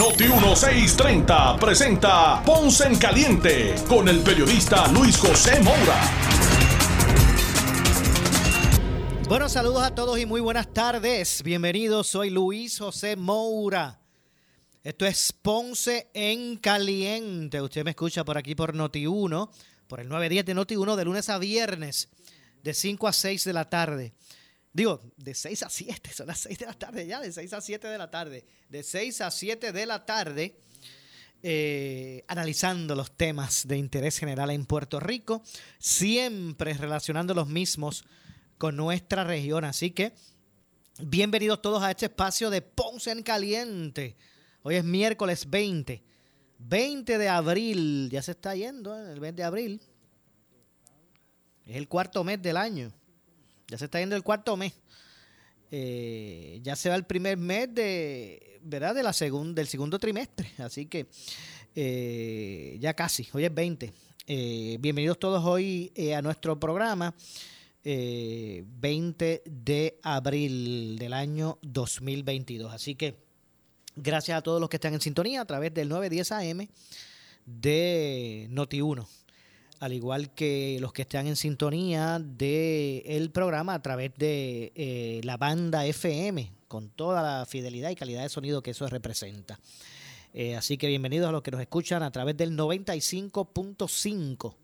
Noti 1630 presenta Ponce en Caliente con el periodista Luis José Moura. Bueno, saludos a todos y muy buenas tardes. Bienvenidos, soy Luis José Moura. Esto es Ponce en Caliente. Usted me escucha por aquí por Noti 1, por el 910 de Noti 1 de lunes a viernes, de 5 a 6 de la tarde. Digo, de 6 a 7, son las 6 de la tarde ya, de 6 a 7 de la tarde. De 6 a 7 de la tarde, eh, analizando los temas de interés general en Puerto Rico, siempre relacionando los mismos con nuestra región. Así que, bienvenidos todos a este espacio de Ponce en Caliente. Hoy es miércoles 20, 20 de abril, ya se está yendo, ¿eh? el 20 de abril. Es el cuarto mes del año. Ya se está yendo el cuarto mes. Eh, ya se va el primer mes de, ¿verdad? De la del segundo trimestre. Así que eh, ya casi, hoy es 20. Eh, bienvenidos todos hoy a nuestro programa. 20 de abril del año 2022. Así que gracias a todos los que están en sintonía a través del 910 AM de Noti1 al igual que los que están en sintonía del el programa a través de eh, la banda FM, con toda la fidelidad y calidad de sonido que eso representa. Eh, así que bienvenidos a los que nos escuchan a través del 95.5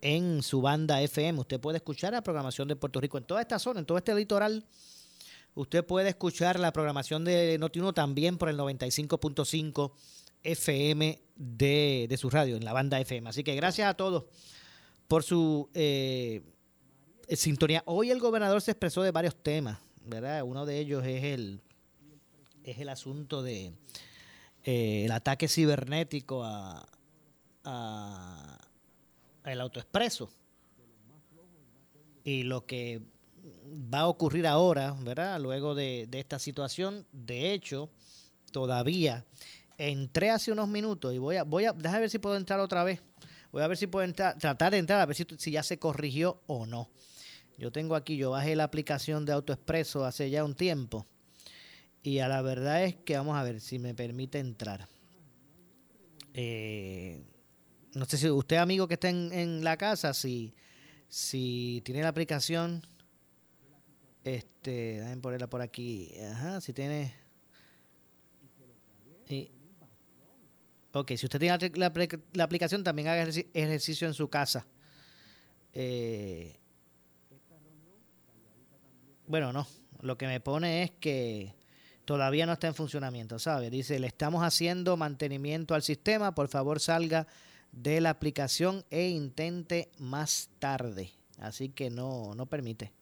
en su banda FM. Usted puede escuchar la programación de Puerto Rico en toda esta zona, en todo este litoral. Usted puede escuchar la programación de Notiuno también por el 95.5 FM de, de, su radio, en la banda FM. Así que gracias a todos por su eh, sintonía. Hoy el gobernador se expresó de varios temas, ¿verdad? Uno de ellos es el, es el asunto de eh, el ataque cibernético a, a el autoexpreso y lo que va a ocurrir ahora, ¿verdad? Luego de, de esta situación, de hecho, todavía entré hace unos minutos y voy a, voy a, déjame ver si puedo entrar otra vez. Voy a ver si puedo entrar, tratar de entrar a ver si, si ya se corrigió o no. Yo tengo aquí, yo bajé la aplicación de AutoExpreso hace ya un tiempo. Y a la verdad es que vamos a ver si me permite entrar. Eh, no sé si usted, amigo que está en, en, la casa, si, si tiene la aplicación, este, déjenme ponerla por aquí. Ajá, si tiene. Ok, si usted tiene la, aplicación, también haga ejercicio en su casa. Eh, bueno, no. Lo que me pone es que todavía no está en funcionamiento, ¿sabe? Dice, le estamos haciendo mantenimiento al sistema, por favor salga de la aplicación e intente más tarde. Así que no, no permite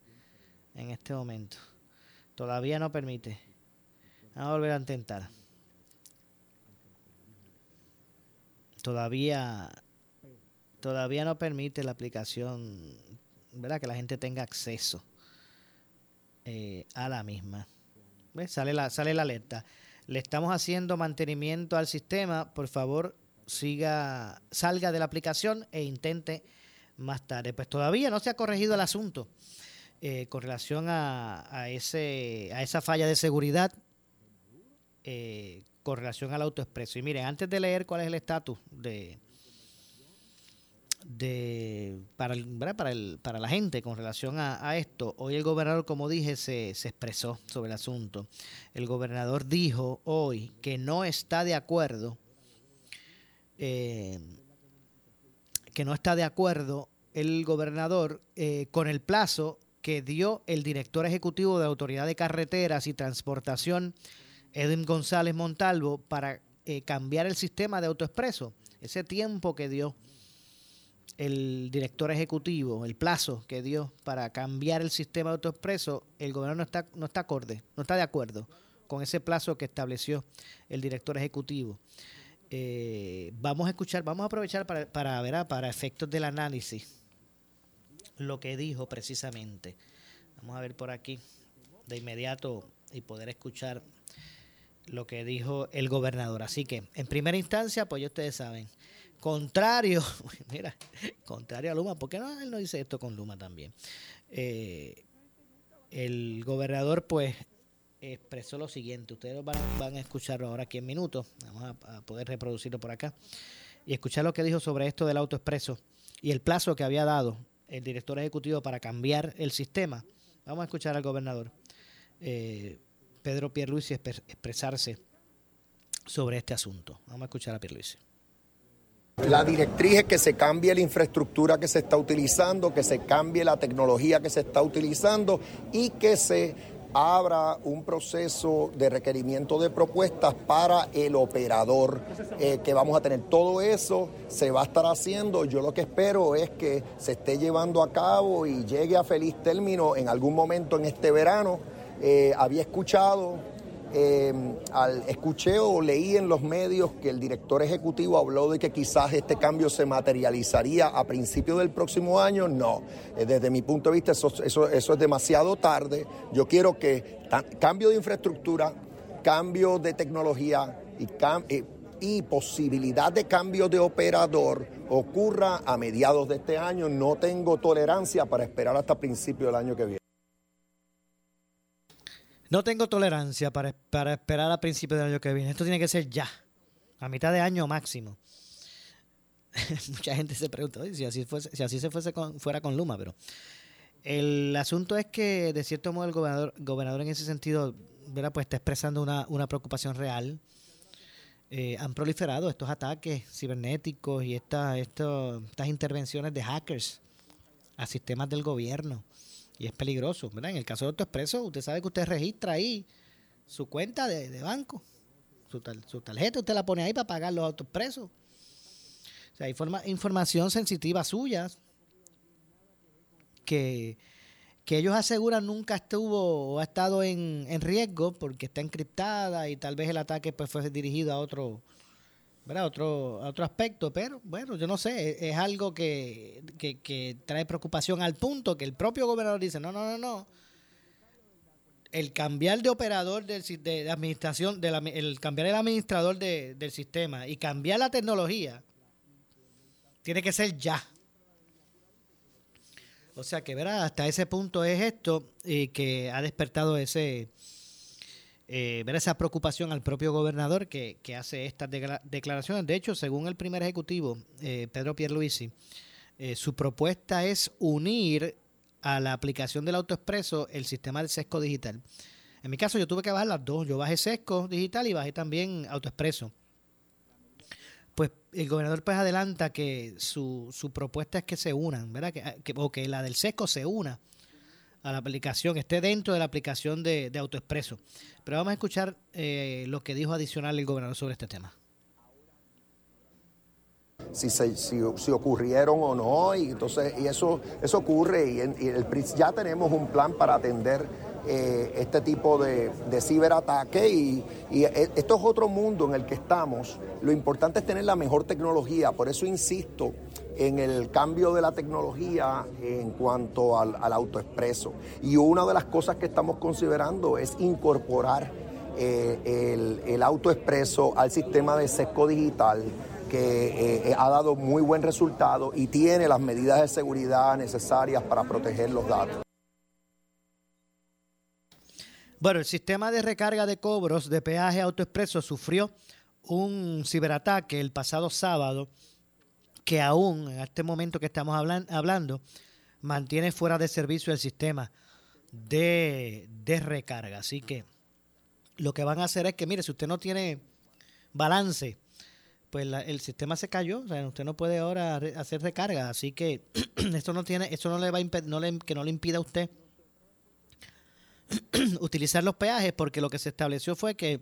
en este momento. Todavía no permite. Vamos a volver a intentar. Todavía, todavía no permite la aplicación, ¿verdad? Que la gente tenga acceso eh, a la misma. Sale la, sale la alerta. Le estamos haciendo mantenimiento al sistema. Por favor, siga, salga de la aplicación e intente más tarde. Pues todavía no se ha corregido el asunto eh, con relación a, a, ese, a esa falla de seguridad eh, con relación al autoexpreso. Y miren, antes de leer cuál es el estatus de, para, para, el, para la gente con relación a, esto, hoy el gobernador, como dije, se, se expresó sobre el asunto. El gobernador dijo hoy que no está de acuerdo, eh, que no está de acuerdo el gobernador eh, con el plazo que dio el director ejecutivo de Autoridad de Carreteras y Transportación Edwin González Montalvo para eh, cambiar el sistema de autoexpreso. Ese tiempo que dio el director ejecutivo, el plazo que dio para cambiar el sistema de autoexpreso, el gobierno no está, no está acorde, no está de acuerdo con ese plazo que estableció el director ejecutivo. Eh, vamos a escuchar, vamos a aprovechar para, para para efectos del análisis, lo que dijo precisamente. Vamos a ver por aquí de inmediato y poder escuchar lo que dijo el gobernador. Así que, en primera instancia, pues ya ustedes saben, contrario, mira, contrario a Luma, ¿por qué no él no dice esto con Luma también? Eh, el gobernador, pues, expresó lo siguiente. Ustedes van, a escucharlo ahora aquí en minutos. Vamos a, poder reproducirlo por acá. Y escuchar lo que dijo sobre esto del autoexpreso y el plazo que había dado el director ejecutivo para cambiar el sistema. Vamos a escuchar al gobernador eh, Pedro Pierluisi expresarse sobre este asunto. Vamos a escuchar a Pierluisi. La directriz es que se cambie la infraestructura que se está utilizando, que se cambie la tecnología que se está utilizando y que se abra un proceso de requerimiento de propuestas para el operador eh, que vamos a tener. Todo eso se va a estar haciendo. Yo lo que espero es que se esté llevando a cabo y llegue a feliz término en algún momento en este verano. Eh, había escuchado al, escuché o leí en los medios que el director ejecutivo habló de que quizás este cambio se materializaría a principios del próximo año. No, eh, desde mi punto de vista eso, es demasiado tarde. Yo quiero que cambio de infraestructura, cambio de tecnología y, eh, y posibilidad de cambio de operador ocurra a mediados de este año. No tengo tolerancia para esperar hasta principios del año que viene. No tengo tolerancia para, esperar a principios del año que viene. Esto tiene que ser ya, a mitad de año máximo. Mucha gente se pregunta, si así, fuese, si así se fuese fuera con Luma, pero el asunto es que, de cierto modo, el gobernador, en ese sentido ¿verdad? Pues está expresando una, preocupación real. Eh, han proliferado estos ataques cibernéticos y estas intervenciones de hackers a sistemas del gobierno y es peligroso, ¿verdad? En el caso de AutoExpreso, usted sabe que usted registra ahí su cuenta de, banco, su, tarjeta, usted la pone ahí para pagar los AutoExpresos. O sea, hay información sensitiva suya que, ellos aseguran nunca estuvo o ha estado en, en riesgo porque está encriptada y tal vez el ataque pues fue dirigido a otro ¿verdad? Otro, otro aspecto, pero bueno, yo no sé, es, algo que, trae preocupación al punto que el propio gobernador dice, no, no, no, no. El cambiar de operador del, de, administración, de el cambiar el administrador del sistema y cambiar la tecnología, tiene que ser ya. O sea que, verá, hasta ese punto es esto y que ha despertado ese, eh, ver esa preocupación al propio gobernador que, hace estas declaraciones. De hecho, según el primer ejecutivo, eh, Pedro Pierluisi, eh, su propuesta es unir a la aplicación del autoexpreso el sistema de sesco digital. En mi caso, yo tuve que bajar las dos. Yo bajé sesco digital y bajé también autoexpreso. Pues el gobernador pues adelanta que su, su propuesta es que se unan, ¿verdad? Que, o que la del sesco se una a la aplicación, esté dentro de la aplicación de, de AutoExpreso. Pero vamos a escuchar eh, lo que dijo adicional el gobernador sobre este tema. Si, se, si, ocurrieron o no, y entonces y eso, eso ocurre y, y el, ya tenemos un plan para atender eh, este tipo de, ciberataque y, e, esto es otro mundo en el que estamos. Lo importante es tener la mejor tecnología, por eso insisto en el cambio de la tecnología en cuanto al, autoexpreso. Y una de las cosas que estamos considerando es incorporar eh, el, autoexpreso al sistema de sesco digital que eh, ha dado muy buen resultado y tiene las medidas de seguridad necesarias para proteger los datos. Bueno, el sistema de recarga de cobros de peaje AutoExpreso sufrió un ciberataque el pasado sábado que aún en este momento que estamos hablando mantiene fuera de servicio el sistema de, recarga. Así que lo que van a hacer es que, mire, si usted no tiene balance, pues el sistema se cayó, o sea, usted no puede ahora hacer recarga, así que esto no tiene, esto no le va a no le, que no le impida a usted utilizar los peajes porque lo que se estableció fue que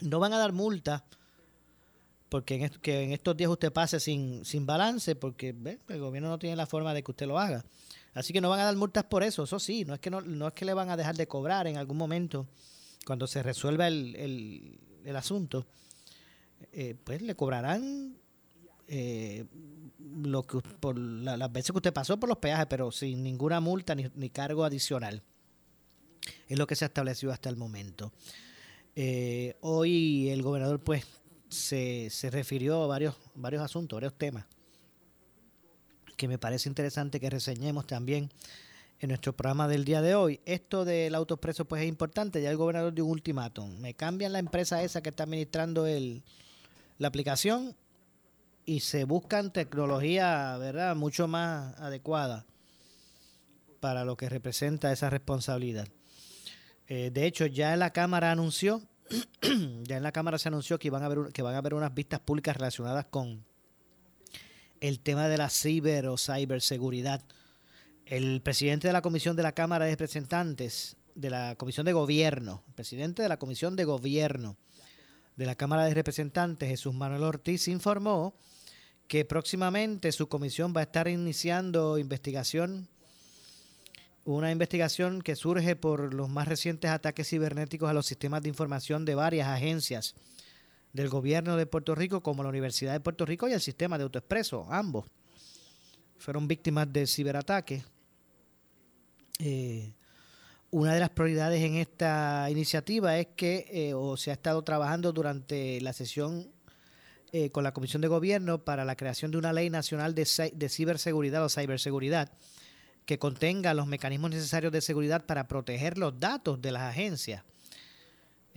no van a dar multa porque en, que en estos días usted pase sin, sin balance porque el gobierno no tiene la forma de que usted lo haga. Así que no van a dar multas por eso, eso sí, no es que no, no es que le van a dejar de cobrar en algún momento cuando se resuelva el, el, el asunto. eh, pues le cobrarán eh, lo que por las veces que usted pasó por los peajes, pero sin ninguna multa ni, ni cargo adicional. Es lo que se ha establecido hasta el momento. Eh, hoy el gobernador pues se, se refirió a varios, varios asuntos, varios temas que me parece interesante que reseñemos también en nuestro programa del día de hoy. Esto del autoexpreso pues es importante, ya el gobernador dio un ultimátum. Me cambian la empresa esa que está administrando el, la aplicación y se buscan tecnología, ¿verdad?, mucho más adecuada para lo que representa esa responsabilidad. Eh, de hecho, ya la Cámara anunció, ya en la Cámara se anunció que, van a haber, que van a haber unas vistas públicas relacionadas con el tema de la ciber o ciberseguridad. El presidente de la Comisión de la Cámara de Representantes, de la Comisión de Gobierno, presidente de la Comisión de Gobierno de la Cámara de Representantes, Jesús Manuel Ortiz, informó que próximamente su comisión va a estar iniciando investigación una investigación que surge por los más recientes ataques cibernéticos a los sistemas de información de varias agencias del gobierno de Puerto Rico, como la Universidad de Puerto Rico y el sistema de autoexpreso, ambos fueron víctimas de ciberataques. Eh, una de las prioridades en esta iniciativa es que, eh, o se ha estado trabajando durante la sesión eh, con la Comisión de Gobierno para la creación de una ley nacional de, de ciberseguridad o ciberseguridad, que contenga los mecanismos necesarios de seguridad para proteger los datos de las agencias.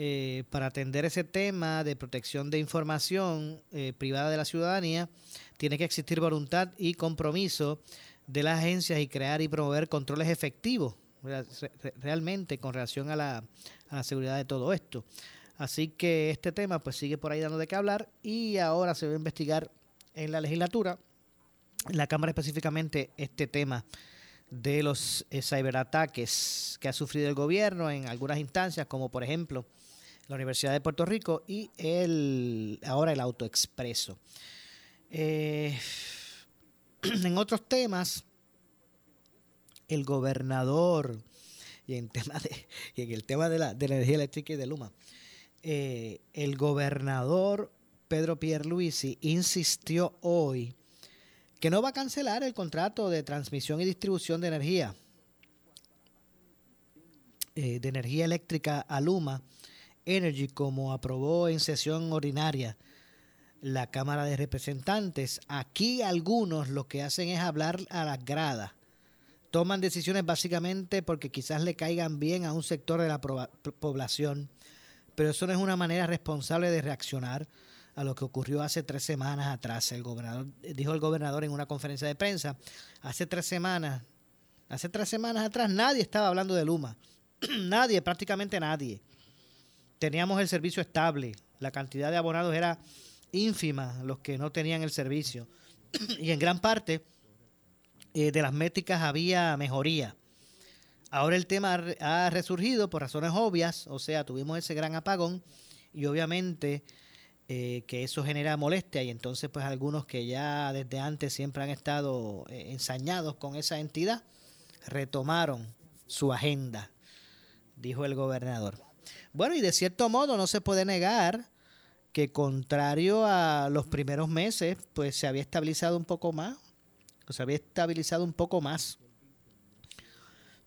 Eh, para atender ese tema de protección de información eh, privada de la ciudadanía, tiene que existir voluntad y compromiso de las agencias y crear y promover controles efectivos realmente con relación a la, a la seguridad de todo esto. Así que este tema pues sigue por ahí dando de qué hablar y ahora se va a investigar en la legislatura, en la Cámara específicamente, este tema de los eh, ciberataques que ha sufrido el gobierno en algunas instancias, como por ejemplo la Universidad de Puerto Rico y el ahora el autoexpreso. Eh, en otros temas, el gobernador, y en, tema de, en el tema de la, de la energía eléctrica y de Luma, eh, el gobernador Pedro Pierluisi insistió hoy que no va a cancelar el contrato de transmisión y distribución de energía, eh, de energía eléctrica a Luma Energy, como aprobó en sesión ordinaria la Cámara de Representantes. Aquí algunos lo que hacen es hablar a las gradas. Toman decisiones básicamente porque quizás le caigan bien a un sector de la población, pero eso no es una manera responsable de reaccionar a lo que ocurrió hace tres semanas atrás. El gobernador, dijo el gobernador en una conferencia de prensa, hace tres semanas, hace tres semanas atrás nadie estaba hablando de Luma. nadie, prácticamente nadie. Teníamos el servicio estable, la cantidad de abonados era ínfima los que no tenían el servicio. y en gran parte eh, de las métricas había mejoría. Ahora el tema ha resurgido por razones obvias, o sea, tuvimos ese gran apagón y obviamente eh, que eso genera molestia y entonces pues algunos que ya desde antes siempre han estado eh, ensañados con esa entidad retomaron su agenda, dijo el gobernador. Bueno, y de cierto modo no se puede negar que contrario a los primeros meses, pues se había estabilizado un poco más, se había estabilizado un poco más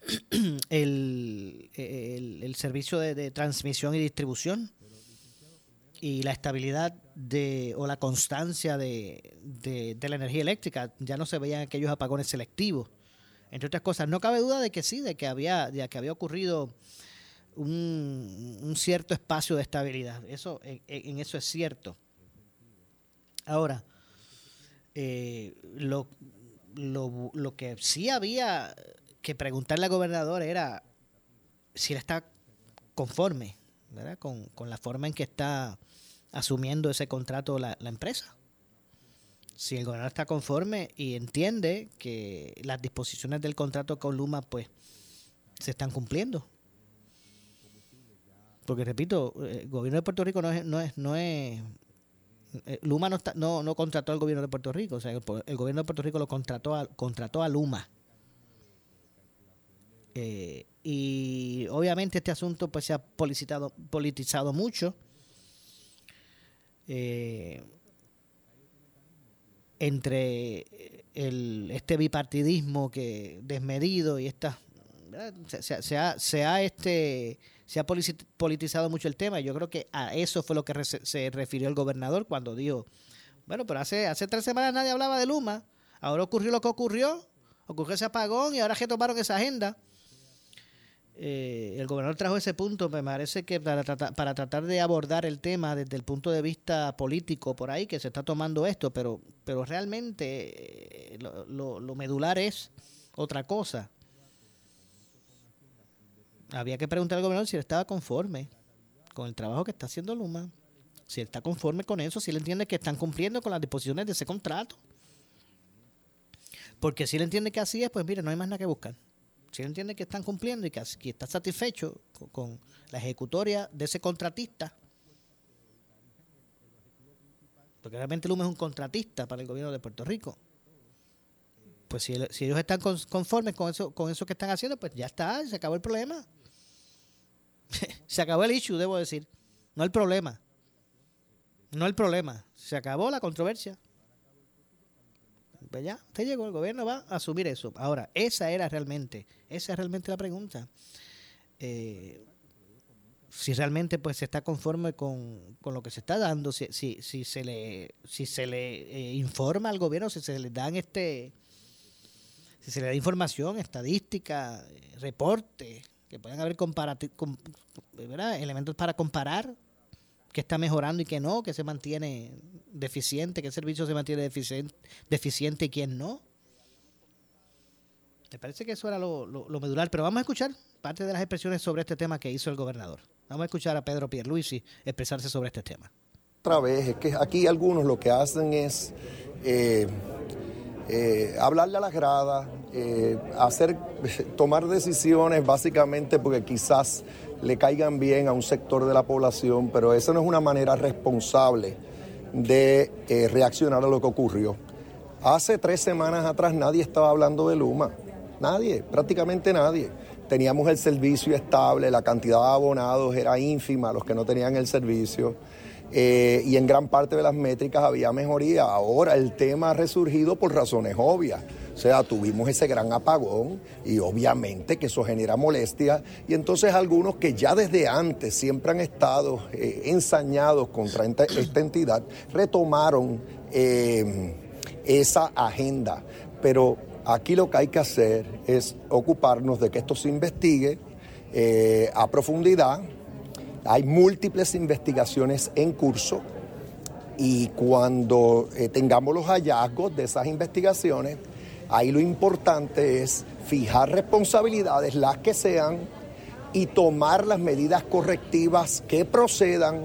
el, el, servicio de transmisión y distribución y la estabilidad de, o la constancia de, de, la energía eléctrica. Ya no se veían aquellos apagones selectivos. Entre otras cosas, no cabe duda de que sí, de que había, de que había ocurrido un, cierto espacio de estabilidad. Eso, en, eso es cierto. Ahora, eh, lo, lo, lo que sí había que preguntarle al gobernador era si él está conforme ¿verdad? Con, con la forma en que está asumiendo ese contrato la, empresa. Si el gobernador está conforme y entiende que las disposiciones del contrato con Luma pues se están cumpliendo. Porque repito, el gobierno de Puerto Rico no es, no es, no es eh, Luma no, está, no, no contrató al gobierno de Puerto Rico, o sea, el, gobierno de Puerto Rico lo contrató a, contrató a Luma. Eh, y obviamente este asunto pues se ha politizado mucho eh, entre el, este bipartidismo que desmedido y esta se, se, ha, se, ha, este se ha politizado mucho el tema. Yo creo que a eso fue lo que se refirió el gobernador cuando dijo, bueno, pero hace, hace tres semanas nadie hablaba de Luma. Ahora ocurrió lo que ocurrió. Ocurrió ese apagón y ahora que tomaron esa agenda. Eh, el gobernador trajo ese punto, me parece que para tratar, para tratar de abordar el tema desde el punto de vista político por ahí que se está tomando esto, pero, pero realmente eh, lo, lo medular es otra cosa. Había que preguntar al gobernador si él estaba conforme con el trabajo que está haciendo Luma, si él está conforme con eso, si él entiende que están cumpliendo con las disposiciones de ese contrato. Porque si él entiende que así es, pues mire, no hay más nada que buscar. Si él entiende que están cumpliendo y que, está satisfecho con, la ejecutoria de ese contratista, porque realmente Luma es un contratista para el gobierno de Puerto Rico. Pues si, ellos están conformes con eso, con eso que están haciendo, pues ya está, se acabó el problema. se acabó el issue, debo decir. No el problema. No el problema. Se acabó la controversia. Pues ya, usted llegó, el gobierno va a asumir eso. Ahora, esa era realmente, esa es realmente la pregunta. Eh, si realmente pues se está conforme con, lo que se está dando, si, si, si se le, si se le eh, informa al gobierno, si se le dan este, si se le da información, estadística, reporte, que puedan haber elementos para comparar que está mejorando y que no, que se mantiene deficiente, qué servicio se mantiene deficiente, deficiente y quién no. Me parece que eso era lo, medular, pero vamos a escuchar parte de las expresiones sobre este tema que hizo el gobernador. Vamos a escuchar a Pedro Pierluisi expresarse sobre este tema. Otra vez, es que aquí algunos lo que hacen es eh, eh, hablarle a las gradas, eh, hacer, tomar decisiones básicamente porque quizás le caigan bien a un sector de la población, pero esa no es una manera responsable de eh, reaccionar a lo que ocurrió. Hace tres semanas atrás nadie estaba hablando de Luma, nadie, prácticamente nadie. Teníamos el servicio estable, la cantidad de abonados era ínfima, los que no tenían el servicio. Eh, y en gran parte de las métricas había mejoría. Ahora el tema ha resurgido por razones obvias. O sea, tuvimos ese gran apagón y obviamente que eso genera molestia y entonces algunos que ya desde antes siempre han estado eh, ensañados contra esta entidad retomaron eh, esa agenda. Pero aquí lo que hay que hacer es ocuparnos de que esto se investigue a profundidad. Hay múltiples investigaciones en curso y cuando tengamos los hallazgos de esas investigaciones, Ahí lo importante es fijar responsabilidades, las que sean, y tomar las medidas correctivas que procedan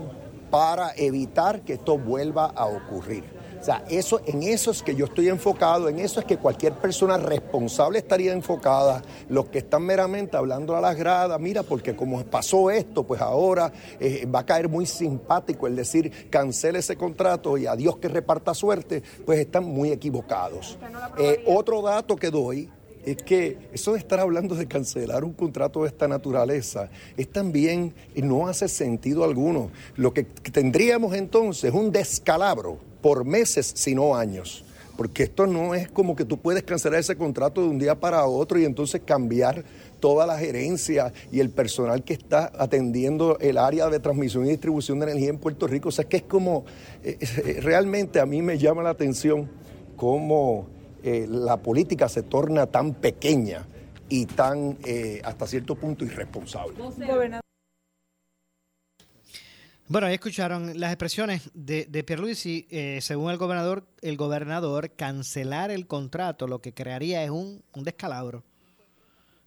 para evitar que esto vuelva a ocurrir. O sea, eso, en eso es que yo estoy enfocado, en eso es que cualquier persona responsable estaría enfocada. Los que están meramente hablando a las gradas, mira, porque como pasó esto, pues ahora eh, va a caer muy simpático el decir cancele ese contrato y adiós que reparta suerte, pues están muy equivocados. Eh, otro dato que doy es que eso de estar hablando de cancelar un contrato de esta naturaleza es también, no hace sentido alguno. Lo que tendríamos entonces es un descalabro por meses, sino años. Porque esto no es como que tú puedes cancelar ese contrato de un día para otro y entonces cambiar toda la gerencia y el personal que está atendiendo el área de transmisión y distribución de energía en Puerto Rico. O sea, que es como, eh, eh, realmente a mí me llama la atención cómo eh, la política se torna tan pequeña y tan, hasta cierto punto, irresponsable. Bueno, ahí escucharon las expresiones de, de Pierluisi. Eh, según el gobernador, el gobernador cancelar el contrato lo que crearía es un, un descalabro.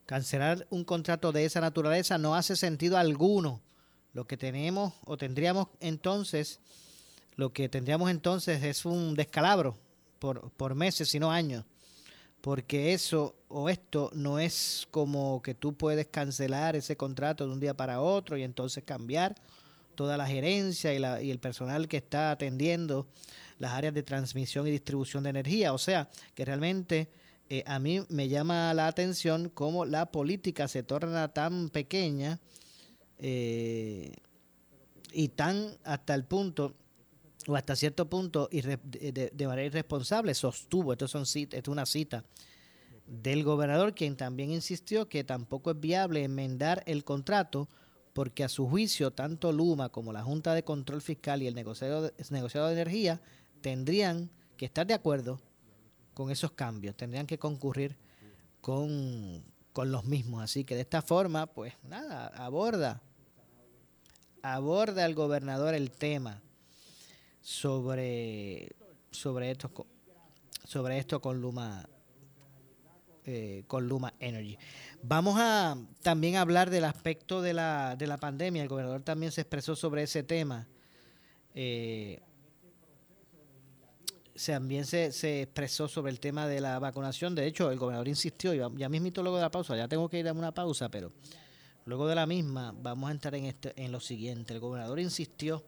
Cancelar un contrato de esa naturaleza no hace sentido alguno. Lo que tenemos o tendríamos entonces, lo que tendríamos entonces es un descalabro por, por meses, sino años. Porque eso o esto no es como que tú puedes cancelar ese contrato de un día para otro y entonces cambiar toda la gerencia y, la, y el personal que está atendiendo las áreas de transmisión y distribución de energía. O sea, que realmente eh, a mí me llama la atención cómo la política se torna tan pequeña eh, y tan hasta el punto o hasta cierto punto de, manera irresponsable sostuvo, esto, son, esto es una cita del gobernador, quien también insistió que tampoco es viable enmendar el contrato porque a su juicio tanto Luma como la Junta de Control Fiscal y el negociado de, energía tendrían que estar de acuerdo con esos cambios, tendrían que concurrir con, con los mismos. Así que de esta forma, pues nada, aborda, aborda el gobernador el tema sobre, sobre, esto, sobre esto con Luma. Eh, con Luma Energy. Vamos a también hablar del aspecto de la, de la pandemia. El gobernador también se expresó sobre ese tema. Eh, también se, se, expresó sobre el tema de la vacunación. De hecho, el gobernador insistió, ya, ya mismito luego de la pausa, ya tengo que ir a una pausa, pero luego de la misma vamos a entrar en, este, en lo siguiente. El gobernador insistió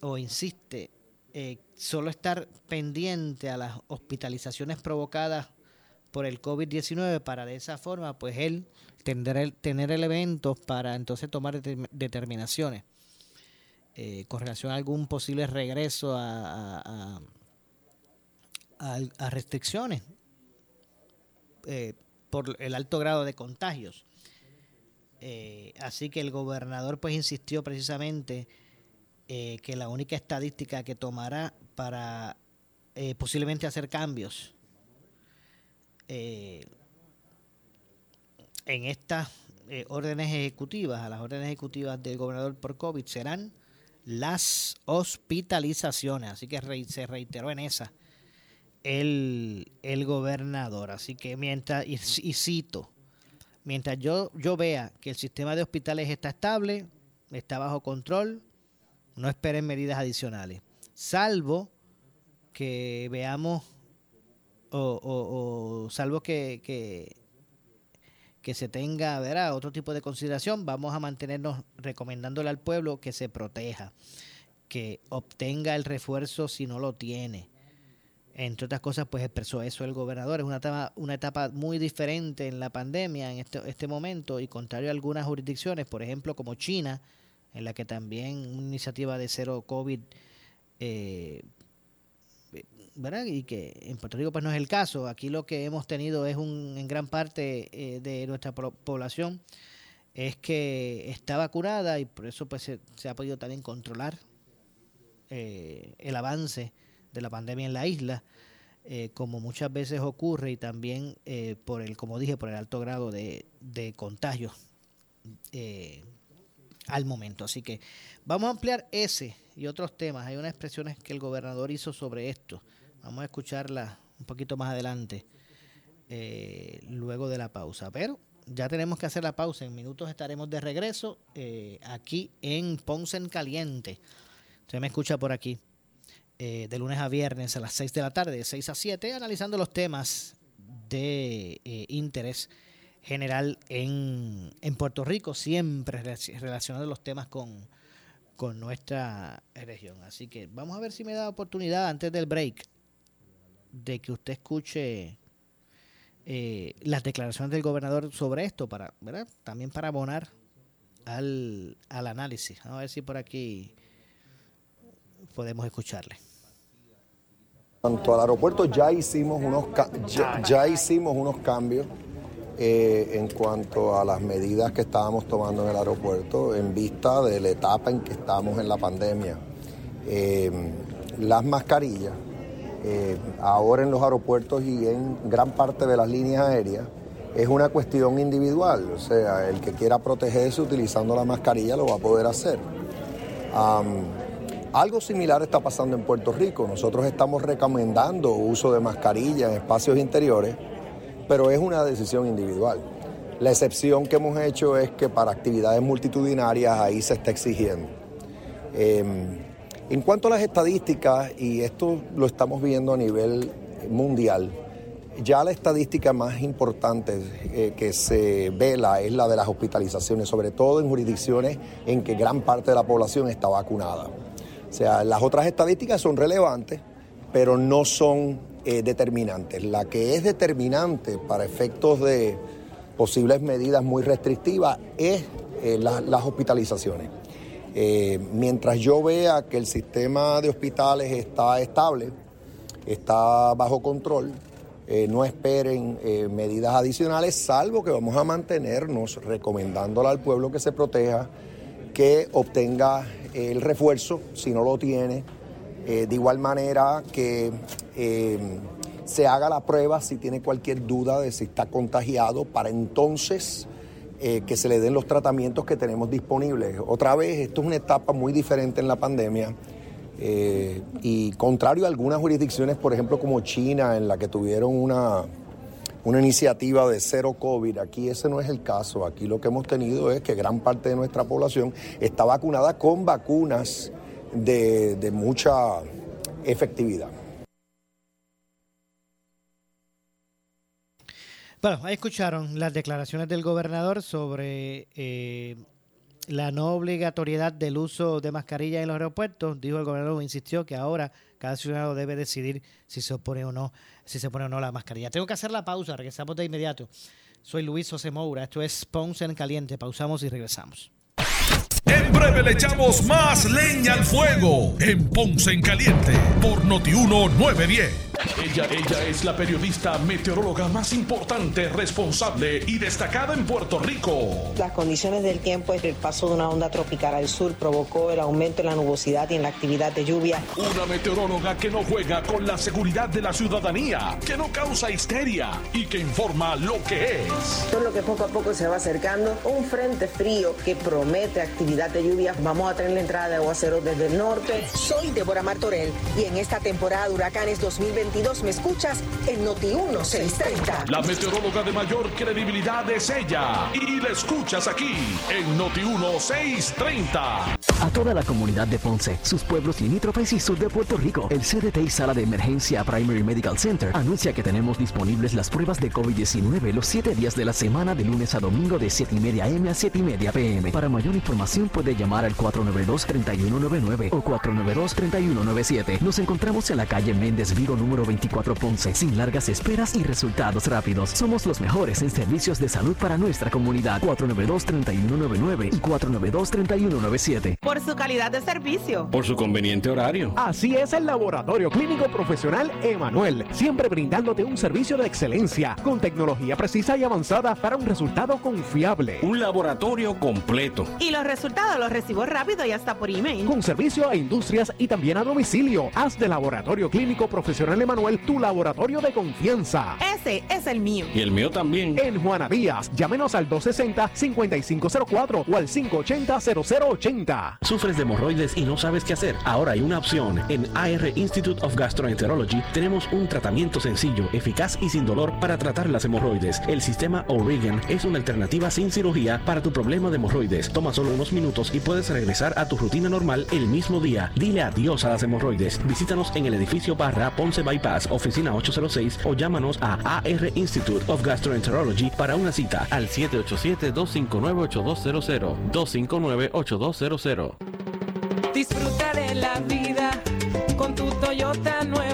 o insiste eh, solo estar pendiente a las hospitalizaciones provocadas por el COVID-19 para de esa forma, pues él tener, tener elementos para entonces tomar determinaciones eh, con relación a algún posible regreso a, a, restricciones eh, por el alto grado de contagios. así que el gobernador pues insistió precisamente eh, que la única estadística que tomará para eh, posiblemente hacer cambios eh, en estas órdenes ejecutivas, a las órdenes ejecutivas del gobernador por COVID, serán las hospitalizaciones. Así que se reiteró en esa el, el gobernador. Así que mientras, y, y cito, mientras yo, yo vea que el sistema de hospitales está estable, está bajo control, no esperen medidas adicionales, salvo que veamos o, salvo que, que, se tenga ¿verdad? otro tipo de consideración, vamos a mantenernos recomendándole al pueblo que se proteja, que obtenga el refuerzo si no lo tiene. Entre otras cosas, pues expresó eso el gobernador. Es una etapa, una etapa muy diferente en la pandemia en este, este momento y contrario a algunas jurisdicciones, por ejemplo, como China, en la que también una iniciativa de cero COVID, eh, Y que en Puerto Rico pues no es el caso. Aquí lo que hemos tenido es un, en gran parte eh, de nuestra población es que está vacunada y por eso pues se, ha podido también controlar eh, el avance de la pandemia en la isla. como muchas veces ocurre y también por el, como dije, por el alto grado de, de contagios al momento. Así que vamos a ampliar ese y otros temas. Hay unas expresiones que el gobernador hizo sobre esto. Vamos a escucharlas un poquito más adelante, eh, luego de la pausa. Pero ya tenemos que hacer la pausa. En minutos estaremos de regreso eh, aquí en Ponce en Caliente. Usted me escucha por aquí eh, de lunes a viernes a las 6 de la tarde, de 6 a 7, analizando los temas de interés general en, en Puerto Rico, siempre relacionado los temas con, con nuestra región. Así que vamos a ver si me da oportunidad antes del break de que usted escuche eh, las declaraciones del gobernador sobre esto, para, ¿verdad? También para abonar al, al análisis. A ver si por aquí podemos escucharle. Cuanto al aeropuerto ya hicimos unos ya hicimos unos cambios eh, en cuanto a las medidas que estábamos tomando en el aeropuerto en vista de la etapa en que estamos en la pandemia. Eh, las mascarillas, eh, ahora en los aeropuertos y en gran parte de las líneas aéreas, es una cuestión individual, o sea, el que quiera protegerse utilizando la mascarilla lo va a poder hacer. algo similar está pasando en Puerto Rico. Nosotros estamos recomendando uso de mascarilla en espacios interiores pero es una decisión individual. La excepción que hemos hecho es que para actividades multitudinarias ahí se está exigiendo. Em, en cuanto a las estadísticas, y esto lo estamos viendo a nivel mundial, ya la estadística más importante eh, que se vela es la de las hospitalizaciones, sobre todo en jurisdicciones en que gran parte de la población está vacunada. O sea, las otras estadísticas son relevantes, pero no son eh, determinantes. La que es determinante para efectos de posibles medidas muy restrictivas es eh, las hospitalizaciones. Eh, mientras yo vea que el sistema de hospitales está estable, está bajo control, eh, no esperen eh, medidas adicionales, salvo que vamos a mantenernos recomendándole al pueblo que se proteja, que obtenga el refuerzo si no lo tiene, de igual manera que se haga la prueba si tiene cualquier duda de si está contagiado para entonces eh, que se le den los tratamientos que tenemos disponibles. Otra vez, esto es una etapa muy diferente en la pandemia eh, y contrario a algunas jurisdicciones, por ejemplo como China, en la que tuvieron una, una iniciativa de cero COVID, aquí ese no es el caso. Aquí lo que hemos tenido es que gran parte de nuestra población está vacunada con vacunas de, de mucha efectividad. Bueno, ahí escucharon las declaraciones del gobernador sobre eh, la no obligatoriedad del uso de mascarilla en los aeropuertos. Dijo el gobernador, insistió que ahora cada ciudadano debe decidir si se opone o no, si se pone o no la mascarilla. Tengo que hacer la pausa, regresamos de inmediato. Soy Luis José Moura, esto es Ponce en Caliente. Pausamos y regresamos. En breve le echamos más leña al fuego en Ponce en Caliente por Notiuno 910. Ella, ella es la periodista meteoróloga más importante, responsable y destacada en Puerto Rico. Las condiciones del tiempo, el paso de una onda tropical al sur provocó el aumento en la nubosidad y en la actividad de lluvia. Una meteoróloga que no juega con la seguridad de la ciudadanía, que no causa histeria y que informa lo que es. Todo lo que poco a poco se va acercando, un frente frío que promete actividad de lluvia. Vamos a tener la entrada de aguaceros desde el norte. Soy Débora Martorell y en esta temporada de huracanes 2020 me escuchas en Noti 1630. La meteoróloga de mayor credibilidad es ella y la escuchas aquí en Noti 1630. A toda la comunidad de Ponce, sus pueblos limítrofes y sur de Puerto Rico, el CDT y Sala de Emergencia Primary Medical Center anuncia que tenemos disponibles las pruebas de COVID-19 los 7 días de la semana de lunes a domingo de 7 y media M a 7 y media PM. Para mayor información puede llamar al 492-3199 o 492-3197. Nos encontramos en la calle Méndez Vigo número 24 Ponce, sin largas esperas y resultados rápidos. Somos los mejores en servicios de salud para nuestra comunidad. 492-3199 y 492-3197. Por su calidad de servicio. Por su conveniente horario. Así es el Laboratorio Clínico Profesional Emanuel, siempre brindándote un servicio de excelencia, con tecnología precisa y avanzada para un resultado confiable. Un laboratorio completo. Y los resultados los recibo rápido y hasta por email. Con servicio a industrias y también a domicilio. Haz de Laboratorio Clínico Profesional Emanuel Manuel, tu laboratorio de confianza. Ese es el mío. Y el mío también. En Juana Díaz, llámenos al 260-5504 o al 580-0080. ¿Sufres de hemorroides y no sabes qué hacer? Ahora hay una opción. En AR Institute of Gastroenterology tenemos un tratamiento sencillo, eficaz y sin dolor para tratar las hemorroides. El sistema O'Regan es una alternativa sin cirugía para tu problema de hemorroides. Toma solo unos minutos y puedes regresar a tu rutina normal el mismo día. Dile adiós a las hemorroides. Visítanos en el edificio Barra Ponce Bypass oficina 806 o llámanos a AR Institute of Gastroenterology para una cita al 787-259-8200. 259-8200. Disfruta la vida con tu Toyota nuevo,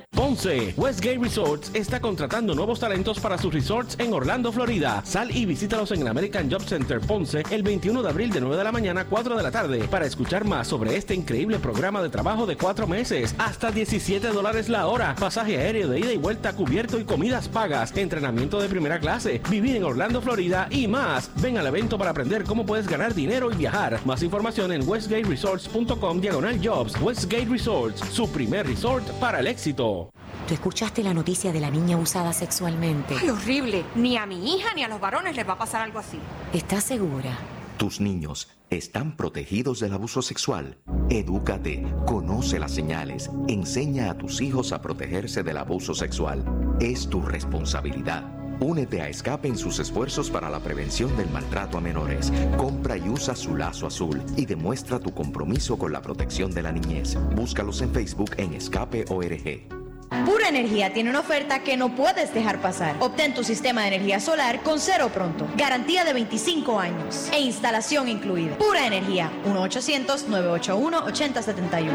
Ponce, Westgate Resorts está contratando nuevos talentos para sus resorts en Orlando, Florida. Sal y visítalos en el American Job Center Ponce el 21 de abril de 9 de la mañana a 4 de la tarde para escuchar más sobre este increíble programa de trabajo de 4 meses. Hasta 17 dólares la hora, pasaje aéreo de ida y vuelta cubierto y comidas pagas, entrenamiento de primera clase, vivir en Orlando, Florida y más. Ven al evento para aprender cómo puedes ganar dinero y viajar. Más información en westgateresorts.com diagonal jobs. Westgate Resorts, su primer resort para el éxito. ¿Tú escuchaste la noticia de la niña usada sexualmente? ¡Ay, horrible! Ni a mi hija ni a los varones les va a pasar algo así. ¿Estás segura? Tus niños están protegidos del abuso sexual. Edúcate, conoce las señales, enseña a tus hijos a protegerse del abuso sexual. Es tu responsabilidad. Únete a Escape en sus esfuerzos para la prevención del maltrato a menores. Compra y usa su lazo azul y demuestra tu compromiso con la protección de la niñez. Búscalos en Facebook en Escape ORG. Pura Energía tiene una oferta que no puedes dejar pasar. Obtén tu sistema de energía solar con cero pronto. Garantía de 25 años e instalación incluida. Pura Energía. 1-800-981-8071.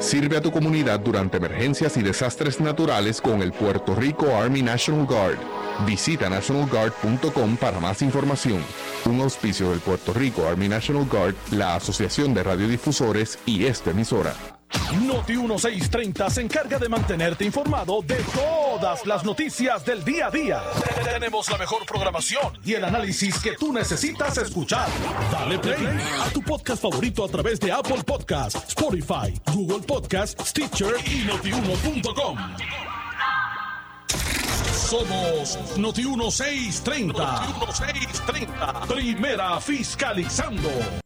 Sirve a tu comunidad durante emergencias y desastres naturales con el Puerto Rico Army National Guard. Visita nationalguard.com para más información. Un auspicio del Puerto Rico Army National Guard, la Asociación de Radiodifusores y esta emisora. Noti 1630 se encarga de mantenerte informado de todas las noticias del día a día. Tenemos la mejor programación y el análisis que tú necesitas escuchar. Dale play a tu podcast favorito a través de Apple Podcasts, Spotify, Google Podcasts, Stitcher y notiuno.com. Somos Noti 1630. Noti 1630. Primera fiscalizando.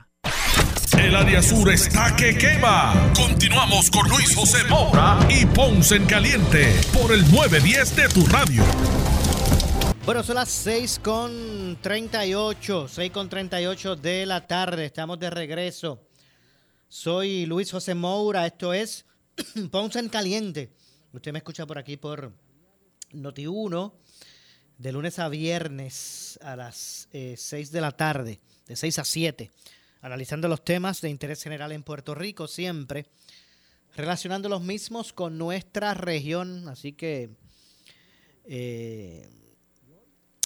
El área sur está que quema. Continuamos con Luis José Moura y Ponce en Caliente por el 910 de tu radio. Bueno, son las 6 con 38, 6 con 38 de la tarde. Estamos de regreso. Soy Luis José Moura. Esto es Ponce en Caliente. Usted me escucha por aquí por Noti1 de lunes a viernes a las eh, 6 de la tarde, de 6 a 7 analizando los temas de interés general en Puerto Rico siempre, relacionando los mismos con nuestra región. Así que eh,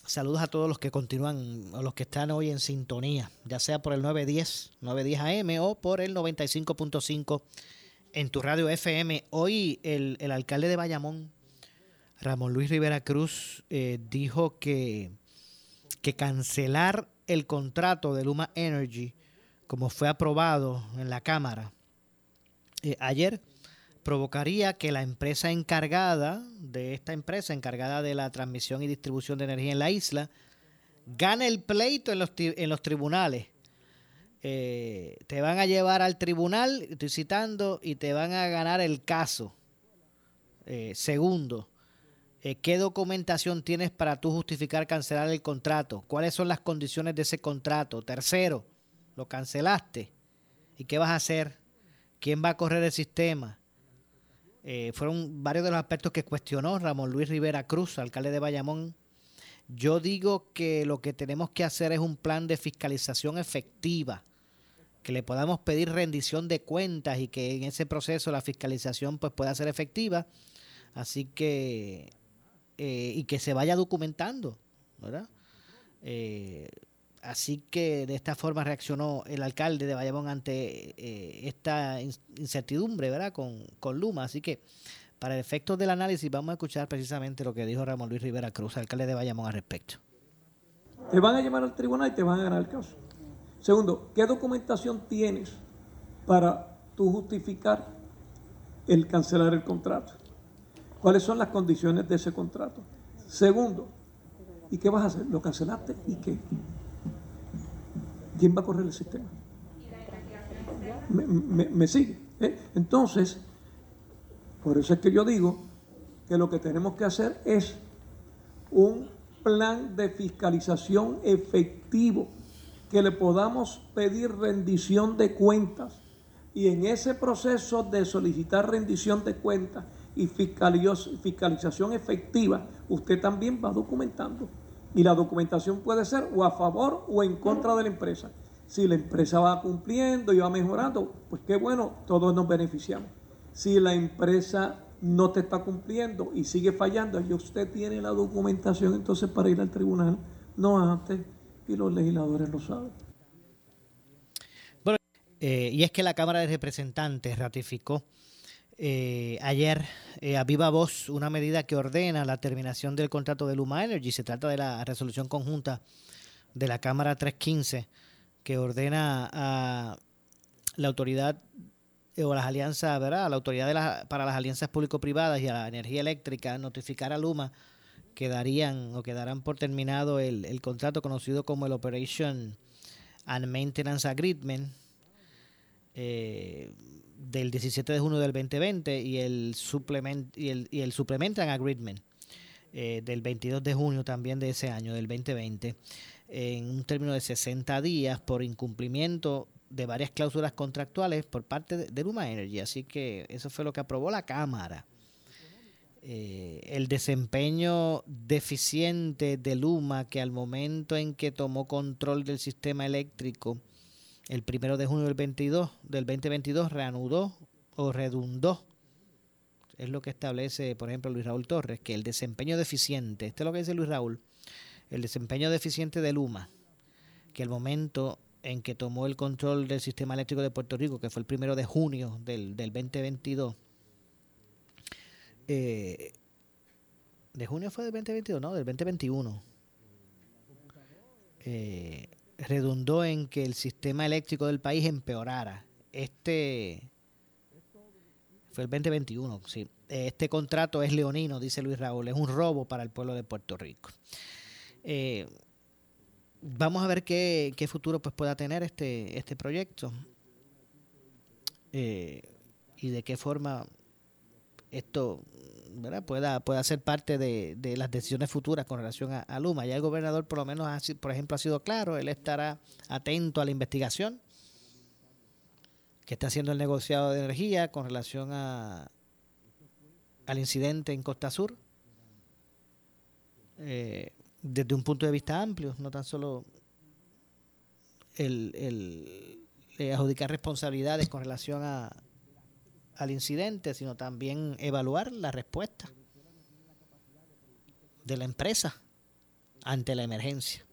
saludos a todos los que continúan, a los que están hoy en sintonía, ya sea por el 910, 910 AM o por el 95.5 en tu radio FM. Hoy el, el, alcalde de Bayamón, Ramón Luis Rivera Cruz, eh, dijo que, que cancelar el contrato de Luma Energy como fue aprobado en la Cámara eh, ayer, provocaría que la empresa encargada de esta empresa, encargada de la transmisión y distribución de energía en la isla, gane el pleito en los, tribunales. Eh, te van a llevar al tribunal, estoy citando, y te van a ganar el caso. Eh, segundo, ¿qué documentación tienes para tú justificar cancelar el contrato? ¿Cuáles son las condiciones de ese contrato? Tercero, lo cancelaste. ¿Y qué vas a hacer? ¿Quién va a correr el sistema? Eh, fueron varios de los aspectos que cuestionó Ramón Luis Rivera Cruz, alcalde de Bayamón. Yo digo que lo que tenemos que hacer es un plan de fiscalización efectiva, que le podamos pedir rendición de cuentas y que en ese proceso la fiscalización pues pueda ser efectiva. Así que, eh, y que se vaya documentando, ¿verdad? Eh, Así que de esta forma reaccionó el alcalde de Bayamón ante eh, esta incertidumbre, ¿verdad? Con, con, Luma. Así que para el efecto del análisis vamos a escuchar precisamente lo que dijo Ramón Luis Rivera Cruz, alcalde de Bayamón, al respecto. Te van a llevar al tribunal y te van a ganar el caso. Segundo, ¿qué documentación tienes para tú justificar el cancelar el contrato? ¿Cuáles son las condiciones de ese contrato? Segundo, ¿y qué vas a hacer? ¿Lo cancelaste y qué? ¿Quién va a correr el sistema? Me, me, me sigue. ¿eh? Entonces, por eso es que yo digo que lo que tenemos que hacer es un plan de fiscalización efectivo, que le podamos pedir rendición de cuentas. Y en ese proceso de solicitar rendición de cuentas y fiscalización efectiva, usted también va documentando. Y la documentación puede ser o a favor o en contra de la empresa. Si la empresa va cumpliendo y va mejorando, pues qué bueno, todos nos beneficiamos. Si la empresa no te está cumpliendo y sigue fallando, y usted tiene la documentación entonces para ir al tribunal, no antes, y los legisladores lo saben. Bueno, eh, y es que la Cámara de Representantes ratificó eh, ayer eh, a viva voz una medida que ordena la terminación del contrato de Luma Energy. Se trata de la resolución conjunta de la Cámara 315 que ordena a la autoridad eh, o las alianzas, ¿verdad? la autoridad para las alianzas público-privadas y a la energía eléctrica notificar a Luma que darían o que darán por terminado el, el contrato conocido como el Operation and Maintenance Agreement del 17 de junio del 2020 y el suplement y el, y el Supplemental Agreement eh, del 22 de junio también de ese año del 2020 en un término de 60 días por incumplimiento de varias cláusulas contractuales por parte de, Luma Energy. Así que eso fue lo que aprobó la Cámara. Eh, el desempeño deficiente de Luma, que al momento en que tomó control del sistema eléctrico, el primero de junio del, 22, del 2022, reanudó o redundó. Es lo que establece, por ejemplo, Luis Raúl Torres, que el desempeño deficiente, esto es lo que dice Luis Raúl, el desempeño deficiente de Luma, que el momento en que tomó el control del sistema eléctrico de Puerto Rico, que fue el primero de junio del, del 2022. Eh, ¿De junio fue del 2022? No, del 2021. Eh, redundó en que el sistema eléctrico del país empeorara. Este fue el 2021, sí. Este contrato es leonino, dice Luis Raúl, es un robo para el pueblo de Puerto Rico. Eh, vamos a ver qué, futuro pues pueda tener este, este proyecto eh, y de qué forma esto pueda pueda ser parte de, las decisiones futuras con relación a, Luma. Ya el gobernador por lo menos, ha, por ejemplo, ha sido claro, él estará atento a la investigación que está haciendo el negociado de energía con relación a al incidente en Costa Sur. Eh, desde un punto de vista amplio, no tan solo el, el adjudicar responsabilidades con relación a, al incidente, sino también evaluar la respuesta de la empresa ante la emergencia.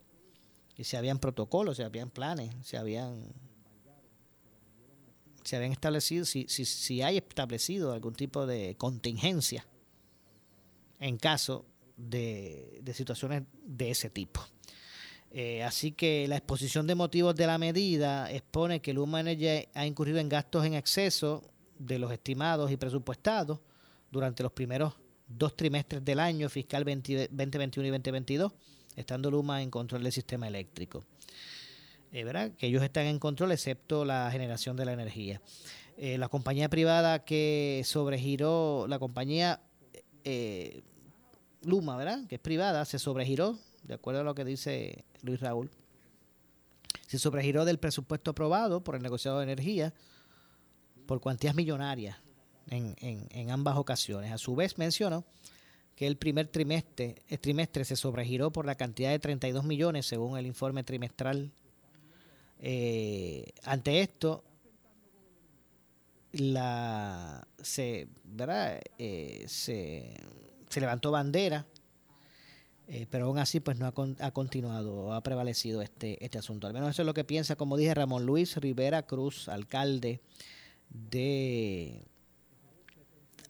Y si habían protocolos, si habían planes, si habían se habían establecido, si, si, si hay establecido algún tipo de contingencia en caso de, situaciones de ese tipo. Eh, así que la exposición de motivos de la medida expone que Luma Energy ha incurrido en gastos en exceso de los estimados y presupuestados durante los primeros dos trimestres del año fiscal 2021 y 2022, estando Luma en control del sistema eléctrico. Eh, ¿verdad? Que ellos están en control excepto la generación de la energía. Eh, la compañía privada que sobregiró, la compañía eh, Luma, ¿verdad? Que es privada, se sobregiró, de acuerdo a lo que dice Luis Raúl, se sobregiró del presupuesto aprobado por el negociado de energía por cuantías millonarias en, en, ambas ocasiones. A su vez mencionó que el primer trimestre, trimestre se sobregiró por la cantidad de 32 millones según el informe trimestral. Eh, ante esto, la se, ¿verdad? Eh, se se levantó bandera, eh, pero aún así pues no ha, ha, continuado, ha prevalecido este, este asunto. Al menos eso es lo que piensa, como dije, Ramón Luis Rivera Cruz, alcalde de,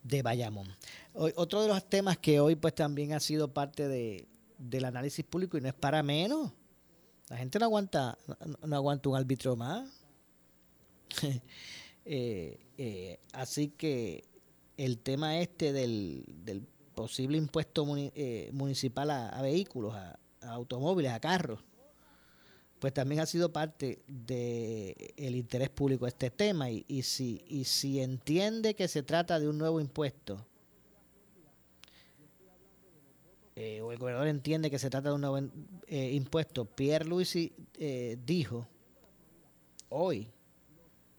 de Bayamón. otro de los temas que hoy pues también ha sido parte de, del análisis público y no es para menos. La gente no aguanta, no, aguanta un árbitro más. Eh, eh, así que el tema este del, del posible impuesto eh, municipal a, vehículos, a, automóviles, a carros, pues también ha sido parte del el interés público este tema. Y, y, si, y si entiende que se trata de un nuevo impuesto, eh, o el gobernador entiende que se trata de un nuevo eh, impuesto, Pierre Luisi dijo hoy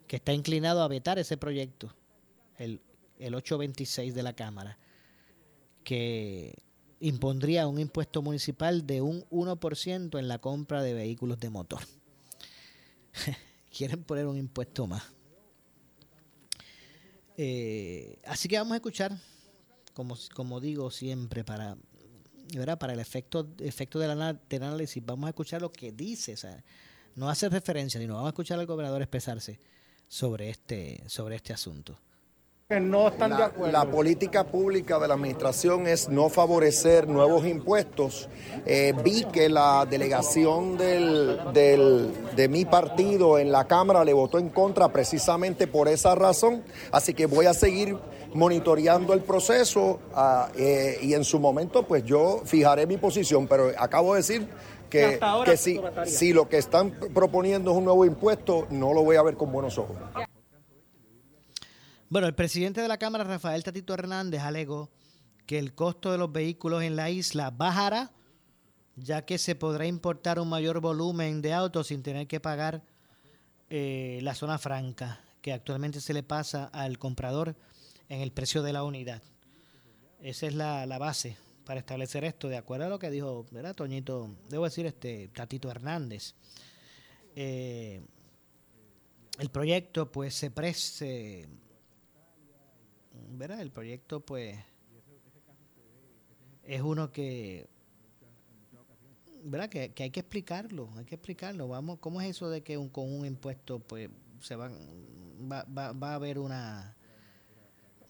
que está inclinado a vetar ese proyecto, el, el 826 de la Cámara que impondría un impuesto municipal de un 1% en la compra de vehículos de motor. Quieren poner un impuesto más. Eh, así que vamos a escuchar, como, como digo siempre, para, para el efecto, efecto del, análisis, vamos a escuchar lo que dice, no hace referencia, sino vamos a escuchar al gobernador expresarse sobre este, sobre este asunto no están la, de acuerdo. La política pública de la administración es no favorecer nuevos impuestos. Eh, vi que la delegación del, del- de mi partido en la Cámara le votó en contra precisamente por esa razón, así que voy a seguir monitoreando el proceso ah, eh, y en su momento pues yo fijaré mi posición, pero acabo de decir Que que, si, si lo que están proponiendo es un nuevo impuesto, no lo voy a ver con buenos ojos. Bueno, el presidente de la Cámara, Rafael Tatito Hernández, alegó que el costo de los vehículos en la isla bajará, ya que se podrá importar un mayor volumen de autos sin tener que pagar eh, la zona franca, que actualmente se le pasa al comprador en el precio de la unidad. Esa es la, base para establecer esto, de acuerdo a lo que dijo, ¿verdad, Toñito? Debo decir, este Tatito Hernández. Eh, el proyecto, pues, se prese, ¿verdad? El proyecto, pues, es uno que, ¿verdad? Que, que hay que explicarlo, hay que explicarlo. Vamos, ¿cómo es eso de que un- con un impuesto, pues, se va, va, va a haber una,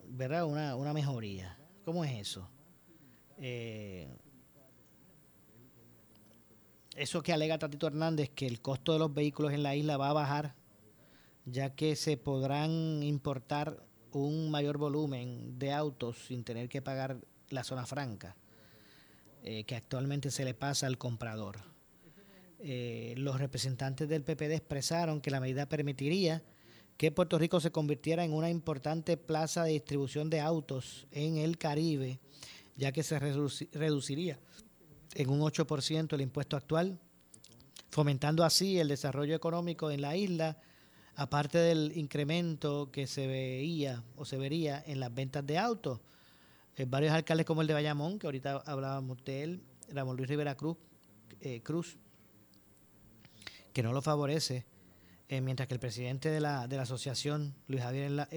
¿verdad? Una, una mejoría. ¿Cómo es eso? Eh, eso que alega Tatito Hernández, que el costo de los vehículos en la isla va a bajar, ya que se podrán importar un mayor volumen de autos sin tener que pagar la zona franca, eh, que actualmente se le pasa al comprador. Eh, los representantes del PPD expresaron que la medida permitiría que Puerto Rico se convirtiera en una importante plaza de distribución de autos en el Caribe, ya que se reduci- reduciría en un 8% el impuesto actual, fomentando así el desarrollo económico en la isla, aparte del incremento que se veía o se vería en las ventas de autos. Eh, varios alcaldes como el de Bayamón, que ahorita hablábamos de él, Ramón Luis Rivera Cruz, eh, Cruz que no lo favorece, eh, mientras que el presidente de la, de la asociación, Luis Javier,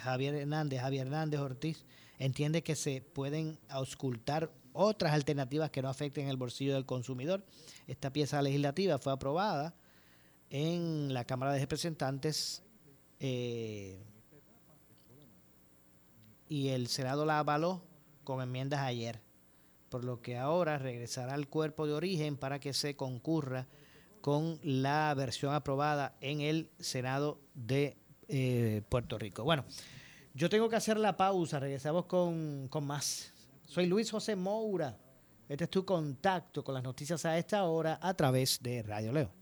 Javier Hernández, Javier Hernández Ortiz, entiende que se pueden auscultar otras alternativas que no afecten el bolsillo del consumidor. Esta pieza legislativa fue aprobada en la Cámara de Representantes eh, y el Senado la avaló con enmiendas ayer, por lo que ahora regresará al cuerpo de origen para que se concurra con la versión aprobada en el Senado de eh, Puerto Rico. Bueno, yo tengo que hacer la pausa, regresamos con, con más. Soy Luis José Moura. Este es tu contacto con las noticias a esta hora a través de Radio Leo.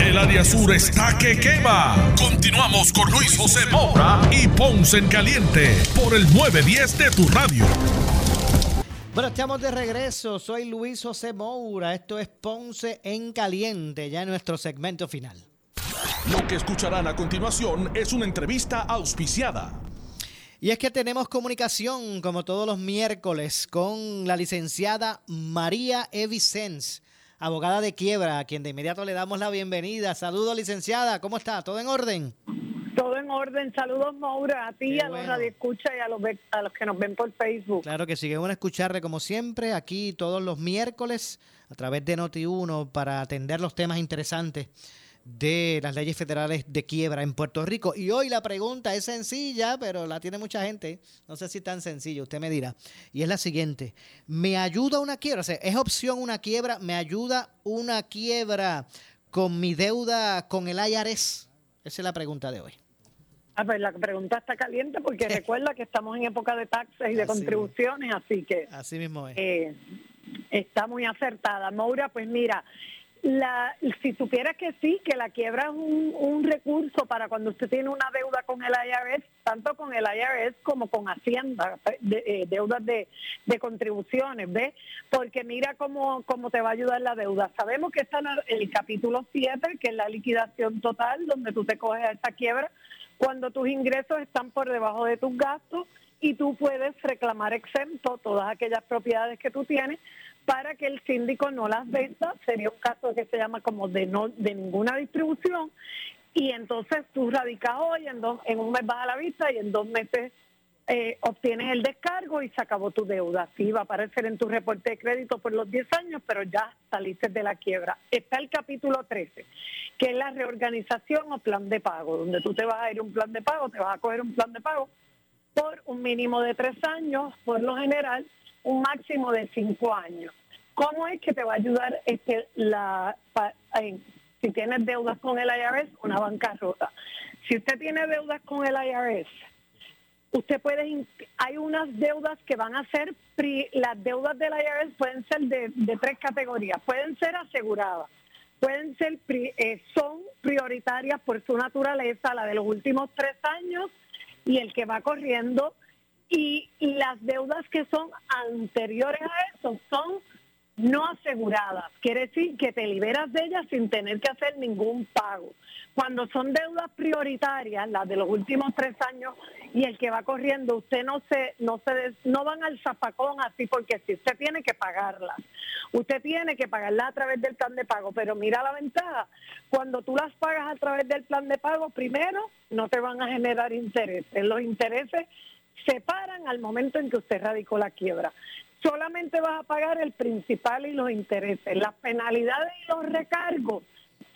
El área sur está que quema. Continuamos con Luis José Moura y Ponce en Caliente por el 910 de tu radio. Bueno, estamos de regreso. Soy Luis José Moura. Esto es Ponce en Caliente, ya en nuestro segmento final. Lo que escucharán a continuación es una entrevista auspiciada. Y es que tenemos comunicación, como todos los miércoles, con la licenciada María E. Abogada de quiebra, a quien de inmediato le damos la bienvenida. Saludos, licenciada. ¿Cómo está? ¿Todo en orden? Todo en orden. Saludos, Maura, a ti, Qué a los bueno. radioescuchas y a los, a los que nos ven por Facebook. Claro que sí, que bueno escucharle como siempre aquí todos los miércoles a través de Noti1 para atender los temas interesantes de las leyes federales de quiebra en Puerto Rico. Y hoy la pregunta es sencilla, pero la tiene mucha gente. No sé si es tan sencilla, usted me dirá. Y es la siguiente. ¿Me ayuda una quiebra? O sea, ¿es opción una quiebra? ¿Me ayuda una quiebra con mi deuda con el IRS? Esa es la pregunta de hoy. Ah, pues la pregunta está caliente porque recuerda que estamos en época de taxes y de Así contribuciones, así que Así mismo es. eh, está muy acertada. Maura, pues mira, la, si supieras que sí, que la quiebra es un, recurso para cuando usted tiene una deuda con el IRS, tanto con el IRS como con Hacienda, de- eh, deudas de, de contribuciones, ¿ves? Porque mira cómo, cómo te va a ayudar la deuda. Sabemos que está en el capítulo 7, que es la liquidación total, donde tú te coges a esta quiebra cuando tus ingresos están por debajo de tus gastos y tú puedes reclamar exento todas aquellas propiedades que tú tienes para que el síndico no las venda. Sería un caso que se llama como de no de ninguna distribución y entonces tú radicas hoy, en, dos, en un mes vas a la vista y en dos meses eh, obtienes el descargo y se acabó tu deuda. Sí, va a aparecer en tu reporte de crédito por los 10 años, pero ya saliste de la quiebra. Está el capítulo 13, que es la reorganización o plan de pago, donde tú te vas a ir un plan de pago, te vas a coger un plan de pago por un mínimo de tres años, por lo general, un máximo de cinco años. ¿Cómo es que te va a ayudar este, la, si tienes deudas con el IRS, una bancarrota? Si usted tiene deudas con el IRS, usted puede, hay unas deudas que van a ser, las deudas del IRS pueden ser de, tres categorías, pueden ser aseguradas, pueden ser, eh, son prioritarias por su naturaleza, la de los últimos tres años y el que va corriendo, y, las deudas que son anteriores a eso son no aseguradas. Quiere decir que te liberas de ellas sin tener que hacer ningún pago. Cuando son deudas prioritarias, las de los últimos tres años y el que va corriendo, usted no se, no se, des- no van al zapacón así porque si usted tiene que pagarlas. Usted tiene que pagarlas a través del plan de pago, pero mira la ventaja. Cuando tú las pagas a través del plan de pago, primero no te van a generar intereses. Los intereses se paran al momento en que usted radicó la quiebra. Solamente vas a pagar el principal y los intereses. Las penalidades y los recargos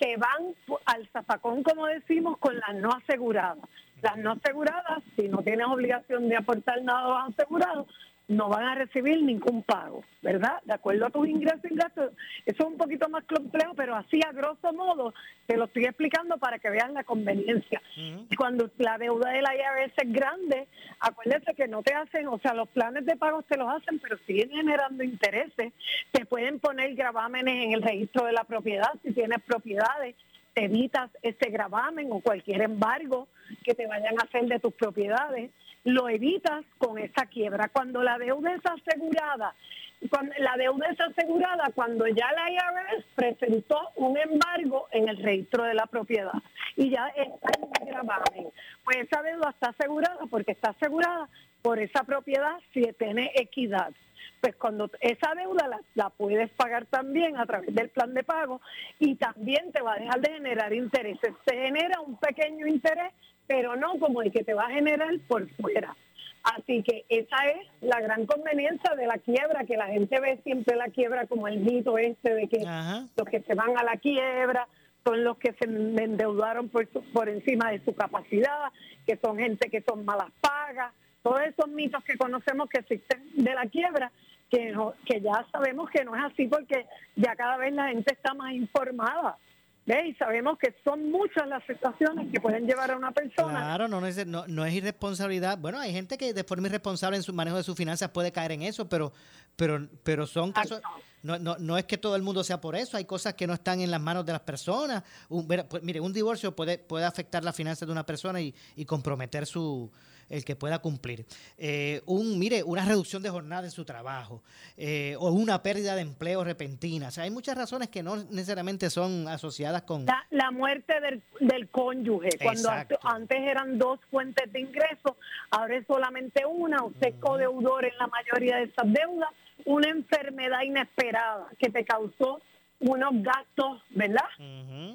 se van al zapacón, como decimos, con las no aseguradas. Las no aseguradas, si no tienes obligación de aportar nada a los asegurados, no van a recibir ningún pago, ¿verdad? De acuerdo a tus ingresos y gastos. Eso es un poquito más complejo, pero así a grosso modo te lo estoy explicando para que vean la conveniencia. Y Cuando la deuda del IRS es grande, acuérdense que no te hacen, o sea, los planes de pagos te los hacen, pero siguen generando intereses. Te pueden poner gravámenes en el registro de la propiedad si tienes propiedades te evitas ese gravamen o cualquier embargo que te vayan a hacer de tus propiedades, lo evitas con esa quiebra. Cuando la deuda es asegurada, cuando la deuda es asegurada cuando ya la IRS presentó un embargo en el registro de la propiedad y ya está en. Pues esa deuda está asegurada porque está asegurada por esa propiedad si tiene equidad pues cuando esa deuda la, la puedes pagar también a través del plan de pago y también te va a dejar de generar intereses. Se genera un pequeño interés, pero no como el que te va a generar por fuera. Así que esa es la gran conveniencia de la quiebra, que la gente ve siempre la quiebra como el mito este de que los que se van a la quiebra son los que se endeudaron por, por encima de su capacidad, que son gente que son malas pagas, todos esos mitos que conocemos que existen de la quiebra, que, no- que ya sabemos que no es así porque ya cada vez la gente está más informada. ¿Ves? Y sabemos que son muchas las situaciones que pueden llevar a una persona Claro, no, es, no, no es irresponsabilidad. Bueno, hay gente que de forma irresponsable en su manejo de sus finanzas puede caer en eso, pero pero pero son casos... No, no, no es que todo el mundo sea por eso, hay cosas que no están en las manos de las personas. Un, pues, mire, un divorcio puede, puede afectar las finanzas de una persona y, y comprometer su el que pueda cumplir. Eh, un, mire, una reducción de jornada en su trabajo eh, o una pérdida de empleo repentina. O sea, hay muchas razones que no necesariamente son asociadas con... La, la muerte del, del cónyuge, cuando Exacto. antes eran dos fuentes de ingresos, ahora es solamente una, usted es codeudor en la mayoría de esas deudas, una enfermedad inesperada que te causó unos gastos, ¿verdad?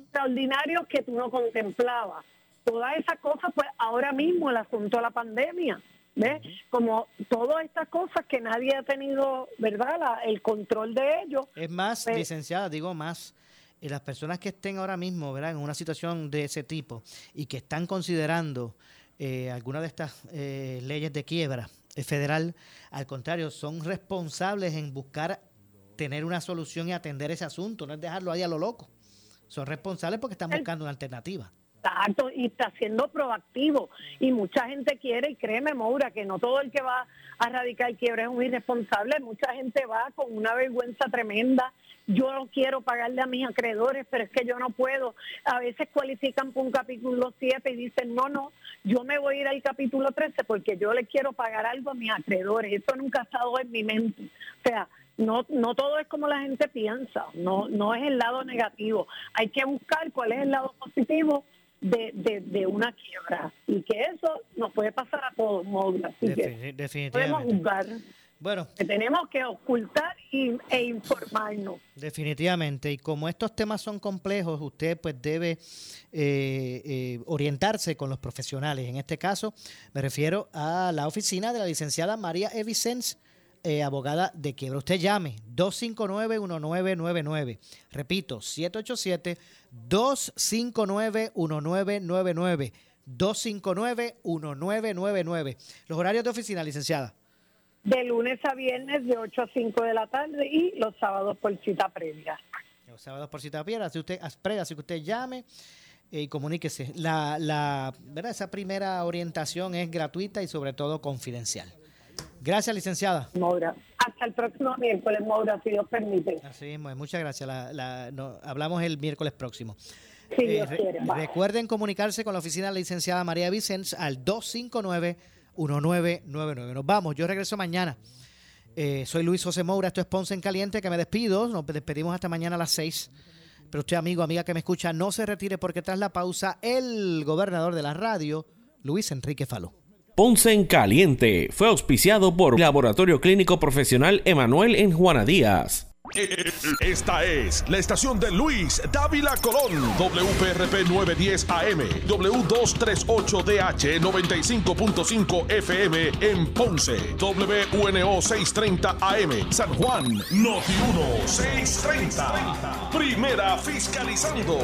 Extraordinarios que tú no contemplabas. Todas esas cosas, pues ahora mismo el asunto de la pandemia, ¿ves? Como todas estas cosas que nadie ha tenido, ¿verdad? La- el control de ellos. Es más, Pues- licenciada, digo más, Y las personas que estén ahora mismo ¿verdad? en una situación de ese tipo y que están considerando eh, alguna de estas eh, leyes de quiebra eh, federal, al contrario, son responsables en buscar tener una solución y atender ese asunto, no es dejarlo ahí a lo loco. Son responsables porque están buscando una alternativa. Exacto, y está siendo proactivo. Y mucha gente quiere, y créeme, Moura, que no todo el que va a radicar quiebra es un irresponsable. Mucha gente va con una vergüenza tremenda. Yo no quiero pagarle a mis acreedores, pero es que yo no puedo. A veces cualifican por un capítulo 7 y dicen, no, no, yo me voy a ir al capítulo 13 porque yo le quiero pagar algo a mis acreedores. Eso nunca ha estado en mi mente. O sea, no, no todo es como la gente piensa, no, no es el lado negativo. Hay que buscar cuál es el lado positivo de, de, de una quiebra y que eso nos puede pasar a todos, modos. Así que podemos juzgar. Bueno, que tenemos que ocultar y, e informarnos. Definitivamente, y como estos temas son complejos, usted pues debe eh, eh, orientarse con los profesionales. En este caso, me refiero a la oficina de la licenciada María Evicens, eh, abogada de quiebra. Usted llame 259-1999. Repito, 787-259-1999. 259-1999. Los horarios de oficina, licenciada. De lunes a viernes de 8 a 5 de la tarde y los sábados por cita previa. Los sábados por cita previa, así usted, así que usted llame eh, y comuníquese. La, la, ¿verdad? Esa primera orientación es gratuita y sobre todo confidencial. Gracias, licenciada. Moura. Hasta el próximo miércoles, Moura, si Dios permite. Así mismo, muchas gracias. La, la, no, hablamos el miércoles próximo. Sí, Dios eh, quiere, recuerden comunicarse con la oficina de la licenciada María Vicens al 259-1999. Nos vamos, yo regreso mañana. Eh, soy Luis José Moura, esto es Ponce en Caliente, que me despido. Nos despedimos hasta mañana a las 6. Pero usted, amigo, amiga que me escucha, no se retire porque tras la pausa, el gobernador de la radio, Luis Enrique Faló. Ponce en Caliente fue auspiciado por Laboratorio Clínico Profesional Emanuel en Juana Díaz. Esta es la estación de Luis Dávila Colón, WPRP 910 AM, W238DH 95.5 FM en Ponce, WNO 630 AM, San Juan, Noti 1 630. Primera fiscalizando.